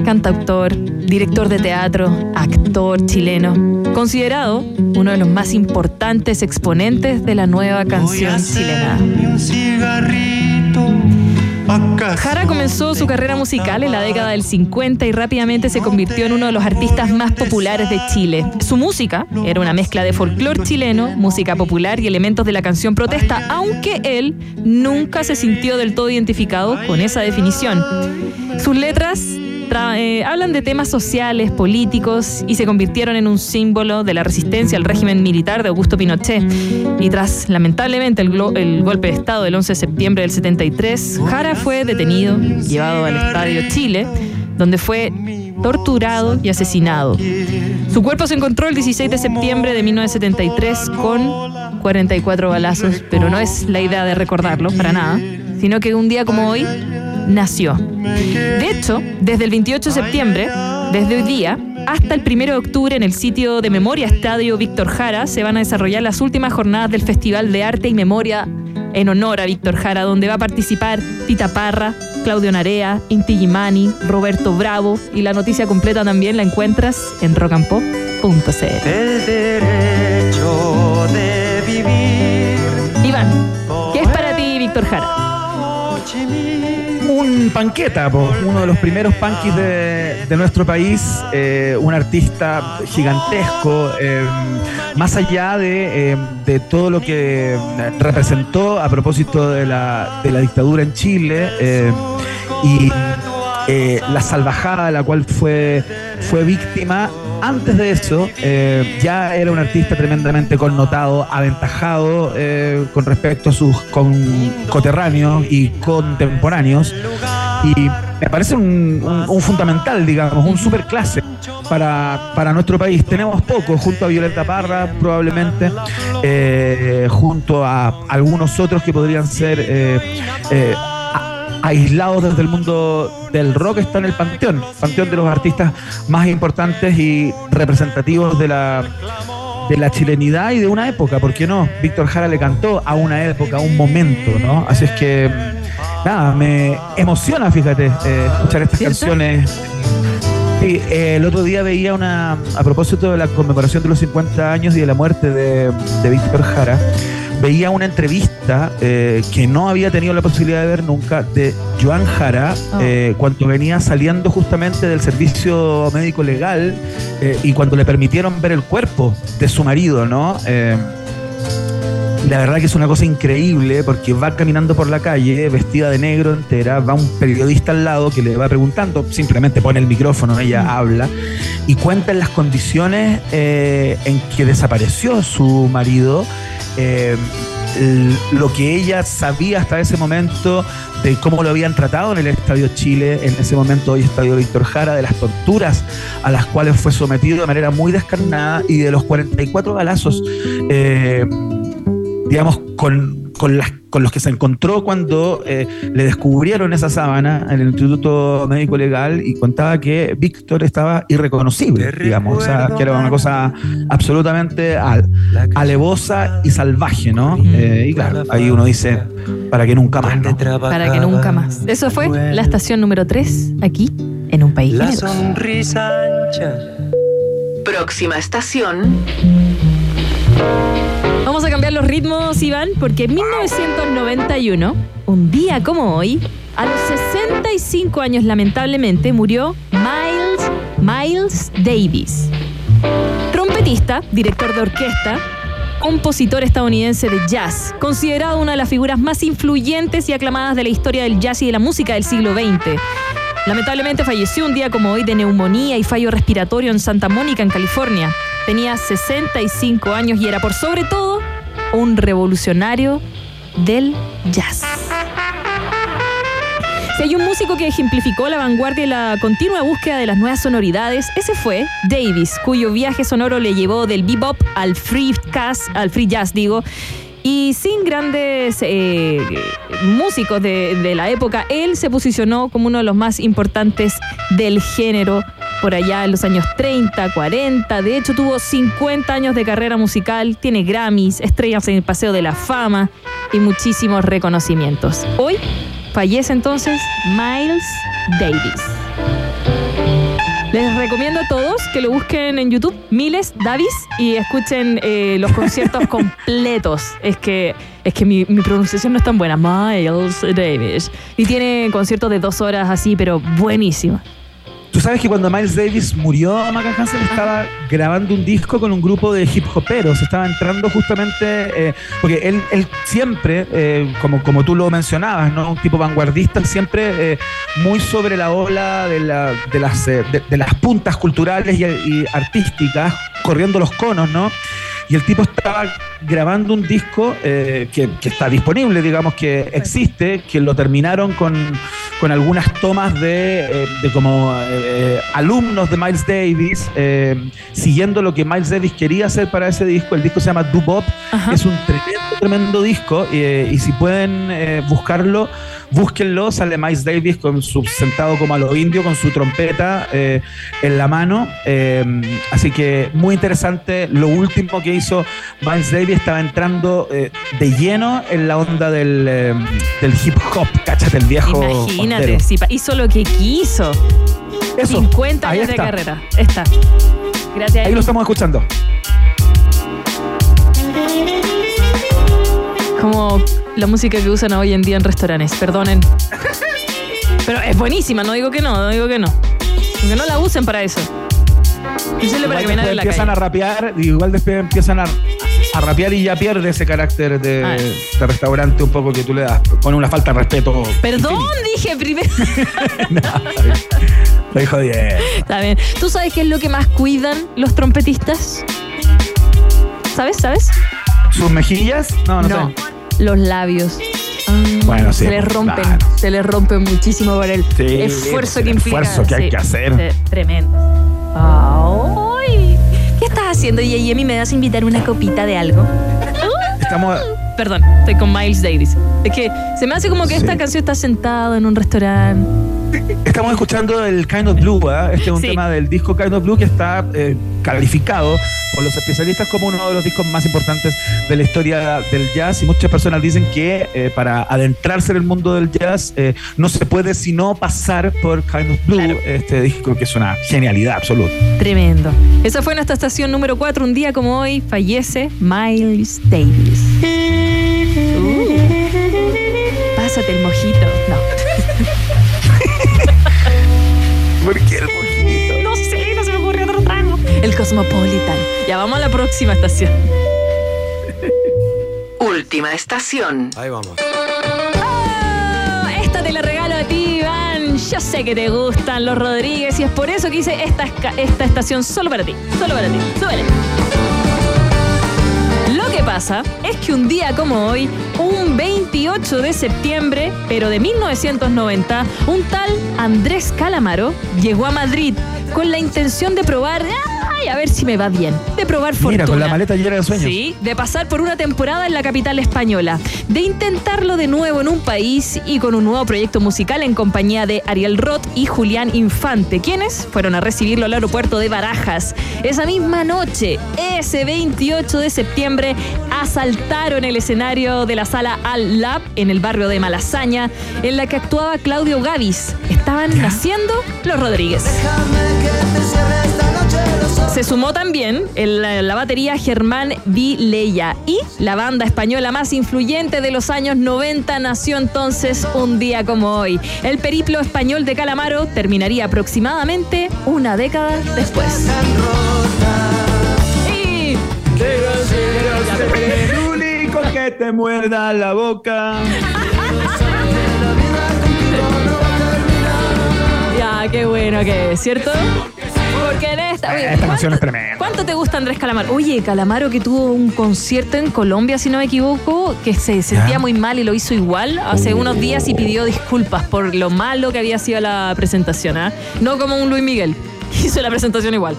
cantautor, director de teatro, actor chileno, considerado uno de los más importantes exponentes de la nueva canción chilena. Jara comenzó su carrera musical en la década del 50 y rápidamente se convirtió en uno de los artistas más populares de Chile. Su música era una mezcla de folclore chileno, música popular y elementos de la canción protesta, aunque él nunca se sintió del todo identificado con esa definición. Sus letras tra- eh, hablan de temas sociales, políticos y se convirtieron en un símbolo de la resistencia al régimen militar de Augusto Pinochet. Y tras, lamentablemente, el, el golpe de Estado del 11 de septiembre del 73, Jara fue detenido, llevado al Estadio Chile, donde fue torturado y asesinado. Su cuerpo se encontró el 16 de septiembre de 1973 con 44 balazos, pero no es la idea de recordarlo para nada, sino que un día como hoy nació. De hecho, desde el 28 de septiembre, desde hoy día, hasta el 1 de octubre en el sitio de memoria Estadio Víctor Jara se van a desarrollar las últimas jornadas del Festival de Arte y Memoria en honor a Víctor Jara, donde va a participar Tita Parra, Claudio Narea, Inti Gimani, Roberto Bravo y la noticia completa también la encuentras en rockandpop.cl. El derecho de vivir. Iván, ¿qué es para ti Víctor Jara? Un panqueta, uno de los primeros punkis de, de nuestro país, eh, un artista gigantesco, eh, más allá de, eh, de todo lo que representó a propósito de la, de la dictadura en Chile y la salvajada de la cual fue, fue víctima. Antes de eso, eh, ya era un artista tremendamente connotado, aventajado eh, con respecto a sus coterráneos y contemporáneos. Y me parece un fundamental, digamos, un superclase para, para nuestro país. Tenemos poco, junto a Violeta Parra, probablemente, eh, junto a algunos otros que podrían ser a- aislados desde el mundo del rock, está en el panteón, panteón de los artistas más importantes y representativos de la de la chilenidad y de una época, ¿por qué no? Víctor Jara le cantó a una época, a un momento, ¿no? Así es que, nada, me emociona, fíjate, eh, escuchar estas canciones. Sí, eh, el otro día veía una, a propósito de la conmemoración de los 50 años y de la muerte de, de Víctor Jara, veía una entrevista eh, que no había tenido la posibilidad de ver nunca de Joan Jara eh, cuando venía saliendo justamente del servicio médico legal eh, y cuando le permitieron ver el cuerpo de su marido, ¿no? La verdad que es una cosa increíble porque va caminando por la calle vestida de negro entera, va un periodista al lado que le va preguntando, simplemente pone el micrófono, ella habla y cuenta en las condiciones eh, en que desapareció su marido, eh, lo que ella sabía hasta ese momento de cómo lo habían tratado en el Estadio Chile, en ese momento hoy Estadio Víctor Jara, de las torturas a las cuales fue sometido de manera muy descarnada y de los 44 balazos. eh, digamos, con, con, las, con los que se encontró cuando eh, le descubrieron esa sábana en el Instituto Médico Legal y contaba que Víctor estaba irreconocible, digamos, o sea, que era una cosa absolutamente al- alevosa y salvaje, ¿no? Eh, y claro, ahí uno dice, para que nunca más, ¿no? Para que nunca más. Eso fue la estación número 3 aquí en un país La generoso. sonrisa ancha. Próxima estación. Los ritmos, Iván, porque en 1991, un día como hoy, a los 65 años lamentablemente murió Miles, Miles Davis. Trompetista, director de orquesta, compositor estadounidense de jazz, considerado una de las figuras más influyentes y aclamadas de la historia del jazz y de la música del siglo XX. Lamentablemente falleció un día como hoy de neumonía y fallo respiratorio en Santa Mónica, en California. Tenía 65 años y era por sobre todo un revolucionario del jazz. Si hay un músico que ejemplificó la vanguardia y la continua búsqueda de las nuevas sonoridades, ese fue Davis, cuyo viaje sonoro le llevó del bebop al free jazz, al free jazz, digo. Y sin grandes eh, músicos de, de la época, él se posicionó como uno de los más importantes del género por allá en los años 30, 40. De hecho, tuvo 50 años de carrera musical, tiene Grammys, estrellas en el Paseo de la Fama y muchísimos reconocimientos. Hoy fallece entonces Miles Davis. Les recomiendo a todos que lo busquen en YouTube, Miles Davis, y escuchen eh, los conciertos (laughs) completos. Es que, es que mi, mi pronunciación no es tan buena. Miles Davis. Y tiene conciertos de dos horas así, pero buenísimo. Tú sabes que cuando Miles Davis murió, Maca Hansen estaba grabando un disco con un grupo de hip hoperos. Estaba entrando justamente, eh, porque él, él siempre, eh, como, como tú lo mencionabas, ¿no? un tipo vanguardista, siempre eh, muy sobre la ola de, la- de las, eh, de, de las puntas culturales y, y artísticas, corriendo los conos, ¿no? Y el tipo estaba grabando un disco eh, que, que está disponible, digamos que existe, que lo terminaron con, con algunas tomas de, eh, de como eh, alumnos de Miles Davis, eh, siguiendo lo que Miles Davis quería hacer para ese disco. El disco se llama Do Bop, es un tremendo, tremendo disco y si pueden buscarlo, búsquenlo. Sale Miles Davis con su, sentado como a lo indio, con su trompeta eh, en la mano. Eh, así que muy interesante. Lo último que hizo Miles Davis estaba entrando eh, de lleno en la onda del, del hip hop. Cáchate, el viejo. Imagínate, si hizo lo que quiso. Eso, 50 ahí años de carrera. Está. Gracias. Ahí lo estamos escuchando. Como la música que usan hoy en día en restaurantes. Perdonen. Pero es buenísima, no digo que no, no digo que no. Que no la usen para eso. Para después en la empiezan calle. a rapear, igual después empiezan a, a rapear y ya pierde ese carácter de, Ah. de restaurante un poco que tú le das, con una falta de respeto. Perdón, dije primero. (laughs) Estoy jodiendo. Está bien. ¿Tú sabes qué es lo que más cuidan los trompetistas? ¿Sabes? ¿Sabes? ¿Sus mejillas? No, no, sé. Los labios. Bueno, sí, Se les pues, rompen, claro. se les rompen muchísimo por el Sí, esfuerzo el que implica. esfuerzo que hay que hacer. sí, tremendo. Ay, ¿Qué estás haciendo, Yemi? ¿Me das a invitar una copita de algo? Estamos. Perdón, estoy con Miles Davis. Es que se me hace como que esta canción está sentado en un restaurante. Estamos escuchando el Kind of Blue, ¿ah? este es un Sí. tema del disco Kind of Blue que está eh, calificado por los especialistas como uno de los discos más importantes de la historia del jazz y muchas personas dicen que eh, para adentrarse en el mundo del jazz eh, no se puede sino pasar por Kind of Blue, este disco que es una genialidad absoluta. Tremendo. Esa fue nuestra estación número 4. Un día como hoy fallece Miles Davis. Uh. Pásate el mojito. El Cosmopolitan. Ya vamos a la próxima estación. (laughs) Última estación. Ahí vamos. Ah, Esta te la regalo a ti, Iván. Yo sé que te gustan los Rodríguez y es por eso que hice esta, esta estación solo para ti. Solo para ti. Súbele. Lo que pasa es que un día como hoy, un 28 de septiembre, pero de 1990, un tal Andrés Calamaro llegó a Madrid con la intención de probar, ay, a ver si me va bien, de probar fortuna. Mira, con la maleta llena de sueños. Sí, de pasar por una temporada en la capital española, de intentarlo de nuevo en un país y con un nuevo proyecto musical en compañía de Ariel Roth y Julián Infante, quienes fueron a recibirlo al aeropuerto de Barajas. Esa misma noche, ese 28 de septiembre, asaltaron el escenario de la sala Al Lab en el barrio de Malasaña, en la que actuaba Claudio Gavis. Estaban naciendo los Rodríguez. Se sumó también la, la batería Germán Vileya y la banda española más influyente de los años 90 nació entonces un día como hoy. El periplo español de Calamaro terminaría aproximadamente una década después. Y que te muerda la boca. (laughs) ya, qué bueno que es, ¿cierto? Porque en esta... oye, Esta canción es tremenda. ¿Cuánto te gusta Andrés Calamaro? Oye, Calamaro que tuvo un concierto en Colombia, si no me equivoco, que se sentía muy mal y lo hizo igual hace Oh. unos días y pidió disculpas por lo malo que había sido la presentación, ¿ah? No como un Luis Miguel, que (laughs) hizo la presentación igual.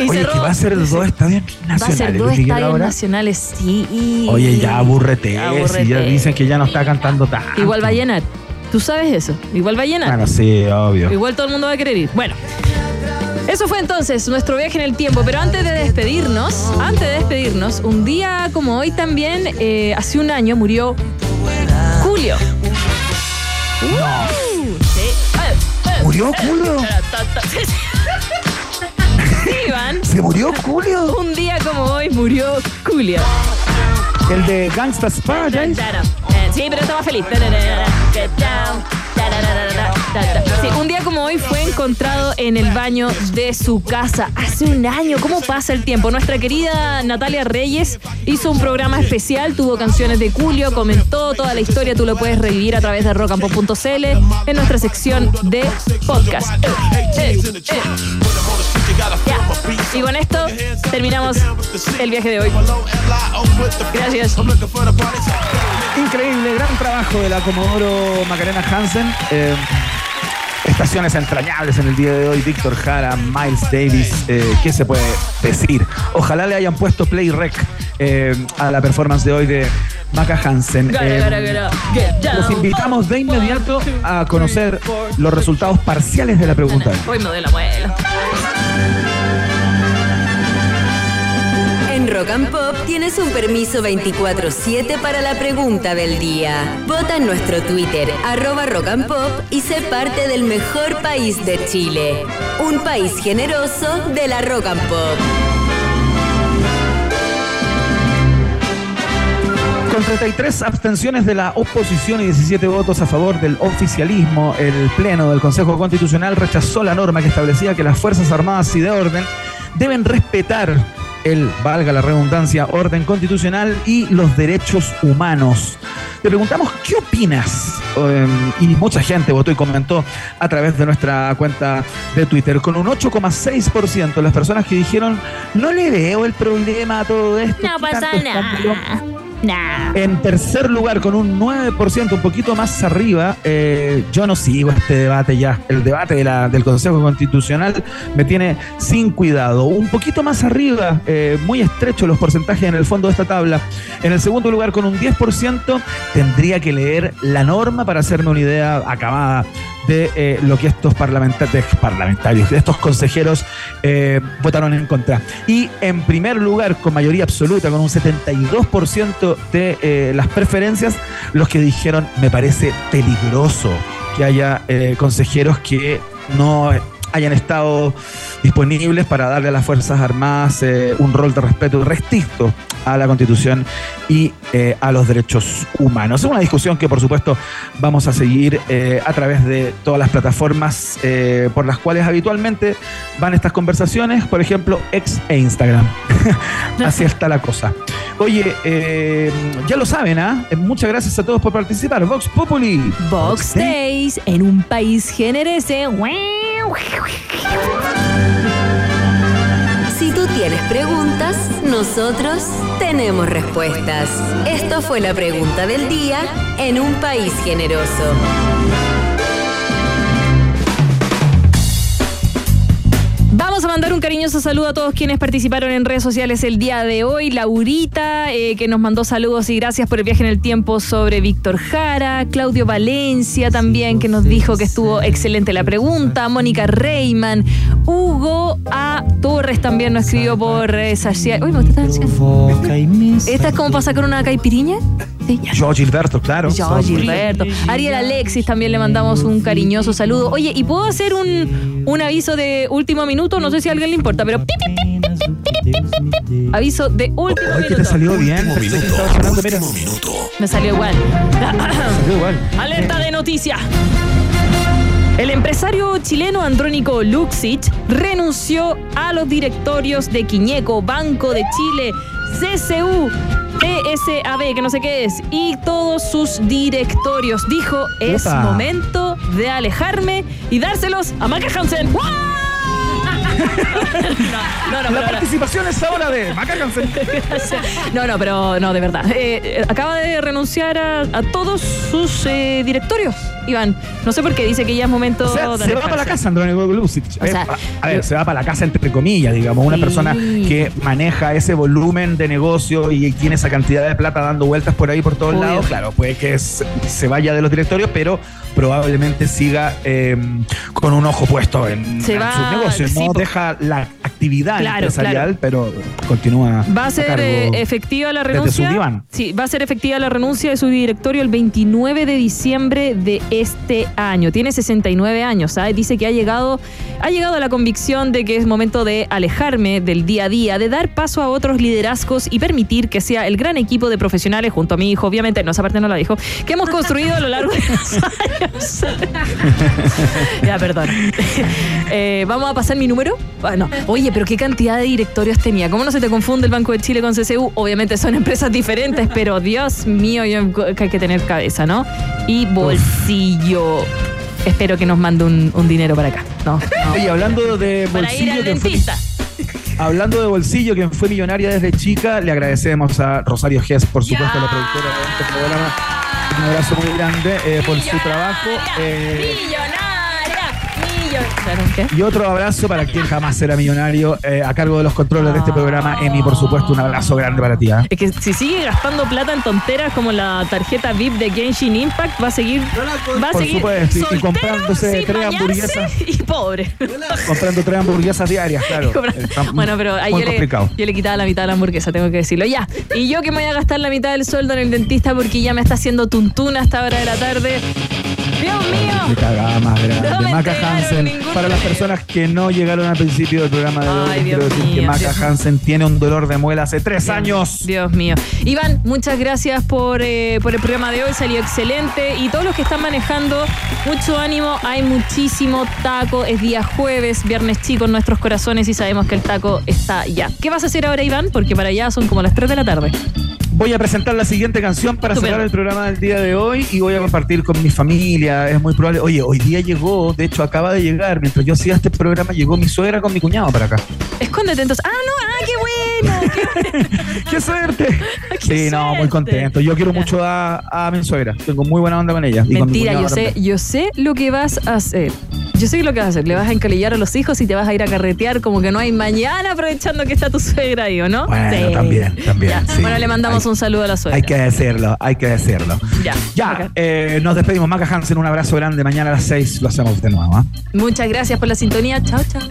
Y Oye, cerró- que va a ser dos estadios Va a nacionales. ser dos Luis Miguel, estadios ahora. nacionales, sí. y- Oye, ya aburrete. Abúrrete. Si ya dicen que ya no está cantando tanto. Igual va a llenar. ¿Tú sabes eso? Igual va a llenar. Bueno, sí, obvio. Igual todo el mundo va a querer ir. Bueno. Eso fue entonces nuestro viaje en el tiempo, pero antes de despedirnos, antes de despedirnos, un día como hoy también, eh, hace un año murió Julio. Uh, sí. Eh, eh, ¿Murió eh, Julio? eh, sí, Iván. ¿Se murió Julio? Un día como hoy murió Julio. El de Gangsta's Paradise. Eh, Sí, pero estaba feliz. Sí, un día como hoy fue encontrado en el baño de su casa hace un año. ¿Cómo pasa el tiempo? Nuestra querida Natalia Reyes hizo un programa especial, tuvo canciones de Julio, comentó toda la historia. Tú lo puedes revivir a través de rockandpop.cl en nuestra sección de podcast. Y con esto terminamos el viaje de hoy. Gracias. Increíble, gran trabajo de la Comodoro Macarena Hansen. Eh, estaciones entrañables en el día de hoy. Víctor Jara, Miles Davis. eh, ¿Qué se puede decir? Ojalá le hayan puesto play rec eh, a la performance de hoy de Maca Hansen. Eh, los invitamos de inmediato a conocer los resultados parciales de la pregunta. Rock and Pop tienes un permiso 24-7 para la pregunta del día. Vota en nuestro Twitter, arroba Rock and Pop, y sé parte del mejor país de Chile. Un país generoso de la Rock and Pop. Con 33 abstenciones de la oposición y 17 votos a favor del oficialismo, el Pleno del Consejo Constitucional rechazó la norma que establecía que las Fuerzas Armadas y de orden deben respetar el, valga la redundancia, orden constitucional y los derechos humanos. Te preguntamos, ¿qué opinas? Eh, y mucha gente votó y comentó a través de nuestra cuenta de Twitter, con un 8,6% de las personas que dijeron, no le veo el problema a todo esto. No ¿qué pasa escándalo?". En tercer lugar, con un 9%, un poquito más arriba, eh, yo no sigo este debate ya. El debate del Consejo Constitucional me tiene sin cuidado. Un poquito más arriba, eh, muy estrecho los porcentajes en el fondo de esta tabla. En el segundo lugar, con un 10%, tendría que leer la norma para hacerme una idea acabada de eh, lo que estos parlamentarios, de estos consejeros votaron en contra. Y en primer lugar, con mayoría absoluta, con un 72% de eh, las preferencias, los que dijeron, me parece peligroso que haya eh, consejeros que no hayan estado disponibles para darle a las Fuerzas Armadas eh, un rol de respeto restricto a la Constitución y eh, a los derechos humanos. Es una discusión que, por supuesto, vamos a seguir eh, a través de todas las plataformas eh, por las cuales habitualmente van estas conversaciones, por ejemplo, ex e Instagram. (laughs) Así está la cosa. Oye, ya lo saben, ¿ah? Muchas gracias a todos por participar. Vox Populi. Box Days en un país generese. Tienes preguntas, nosotros tenemos respuestas. Esto fue la pregunta del día en un país generoso. Vamos a mandar un cariñoso saludo a todos quienes participaron en redes sociales el día de hoy. Laurita, eh, que nos mandó saludos y gracias por el viaje en el tiempo sobre Víctor Jara. Claudio Valencia también, que nos dijo que estuvo excelente la pregunta. Mónica Reyman. Hugo A. Torres también nos escribió por eh, Sacia- Uy, me gusta esta canción. ¿Esta es como para sacar una caipiriña? Sí, ya. Yo, Gilberto, claro. Yo, Gilberto. Ariel Alexis también le mandamos un cariñoso saludo. Oye, ¿y puedo hacer un, un aviso de último minuto? No sé si a alguien le importa, pero. Aviso de último Ay, que te minuto. salió bien. Estaba sonando, mira. Me salió igual. Salió igual. (coughs) Alerta de noticia. El empresario chileno Andrónico Luxich renunció a los directorios de Quiñeco, Banco de Chile, CCU, TSAB, que no sé qué es, y todos sus directorios. Dijo, es momento de alejarme y dárselos a Maca Hansen. ¡Guau! (laughs) no, no, no, La participación es ahora de Maca Hansen. (laughs) no, no, pero no, de verdad. Eh, eh, acaba de renunciar a, a todos sus eh, directorios. Iván. No sé por qué dice que ya es momento O sea, de se va para la casa Andrónico Lucic. O sea, Eh, a, a ver, se va para la casa entre comillas, digamos. Una Sí. persona que maneja ese volumen de negocio y tiene esa cantidad de plata dando vueltas por ahí por todos Obvio. lados. Claro, puede que se, se vaya de los directorios, pero probablemente siga eh, con un ojo puesto en, Se en va- sus negocios. sí, no deja la actividad Claro, empresarial, pero continúa. Va a ser cargo eh, efectiva la desde su renuncia. diván. Sí, va a ser efectiva la renuncia de su directorio el 29 de diciembre de este año. Tiene 69 años, ¿sabes? Dice que ha llegado, ha llegado a la convicción de que es momento de alejarme del día a día, de dar paso a otros liderazgos y permitir que sea el gran equipo de profesionales junto a mi hijo, obviamente, no, esa parte no la dijo, que hemos construido a lo largo de los años. (laughs) ya, perdón. (laughs) Eh, Vamos a pasar mi número. Bueno, oye, pero qué cantidad de directorios tenía. ¿Cómo no se te confunde el Banco de Chile con CCU? Obviamente son empresas diferentes, pero Dios mío, yo- que hay que tener cabeza, ¿no? Y bolsillo. Espero que nos mande un, un dinero para acá. No, no. (laughs) Oye, hablando de Para ir bolsillo, al que fue- dentista. (laughs) Hablando de bolsillo, quien fue millonaria desde chica, le agradecemos a Rosario Gess, por supuesto, la productora de este programa. Un abrazo muy grande eh, por su trabajo. eh. Y otro abrazo para quien jamás será millonario eh, a cargo de los controles de este programa. Emi, por supuesto, un abrazo grande para ti. ¿ah? Es que si sigue gastando plata en tonteras como la tarjeta VIP de Genshin Impact, va a seguir. Va a Por seguir supuesto, y- comprándose sin tres hamburguesas. (laughs) Y pobre. Comprando tres hamburguesas diarias, claro. (laughs) Bueno, pero ahí muy yo le, complicado. yo le quitaba la mitad de la hamburguesa, tengo que decirlo. Ya. Y yo que me voy a gastar la mitad del sueldo en el dentista porque ya me está haciendo tuntuna a esta hora de la tarde. Dios mío. De cagada más grande. No me Maca Hansen. Para las personas que no llegaron al principio del programa de hoy, Ay, quiero Dios decir que mío, Maca Dios mío. Hansen tiene un dolor de muela hace tres años. Dios mío. Iván, muchas gracias por, eh, por el programa de hoy, salió excelente. Y todos los que están manejando, mucho ánimo, hay muchísimo taco. Es día jueves, viernes chico en nuestros corazones y sabemos que el taco está ya. ¿Qué vas a hacer ahora, Iván? Porque para allá son como las 3 de la tarde. Voy a presentar la siguiente canción para cerrar el programa del día de hoy y voy a compartir con mi familia. Es muy probable. Oye, hoy día llegó, de hecho acaba de llegar, mientras yo hacía este programa, llegó mi suegra con mi cuñado para acá. Escóndete entonces. Ah, no, ah, qué bueno. Qué bueno. (laughs) ¡Qué suerte! Qué sí, no, muy contento. Yo quiero mucho a, a mi suegra. Tengo muy buena onda con ella. y con mi Mentira, yo sé, también. yo sé lo que vas a hacer. Yo sé lo que vas a hacer. Le vas a encalillar a los hijos y te vas a ir a carretear como que no hay mañana aprovechando que está tu suegra ahí, ¿o no? Bueno, Sí. también, también. Sí. Bueno, le mandamos Un saludo a la suegra. Hay que decirlo, hay que decirlo. Ya. Ya, eh, nos despedimos. Maca Hansen, un abrazo grande. Mañana a las 6 lo hacemos de nuevo. ¿ah? Muchas gracias por la sintonía. Chao, chao.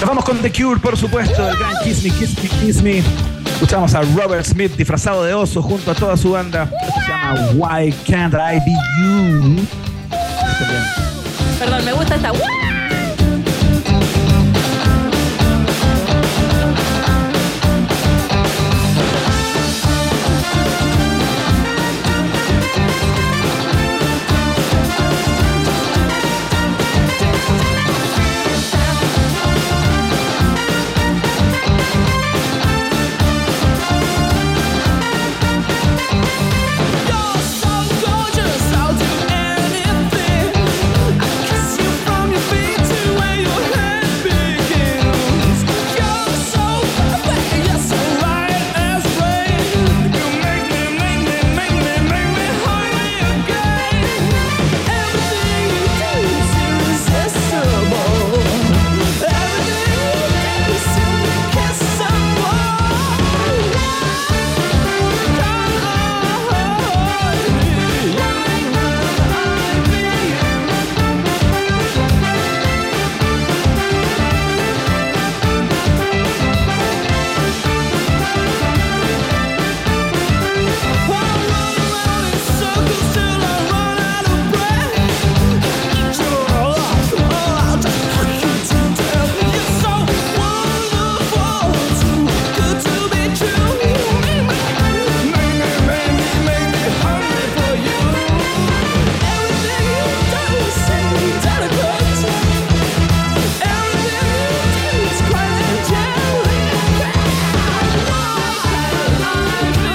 Nos vamos con The Cure, por supuesto, el gran Kiss Me, Kiss Me, Kiss Me. Escuchamos a Robert Smith disfrazado de oso junto a toda su banda. Esto se llama Why Can't I Be You. Perdón, me gusta esta.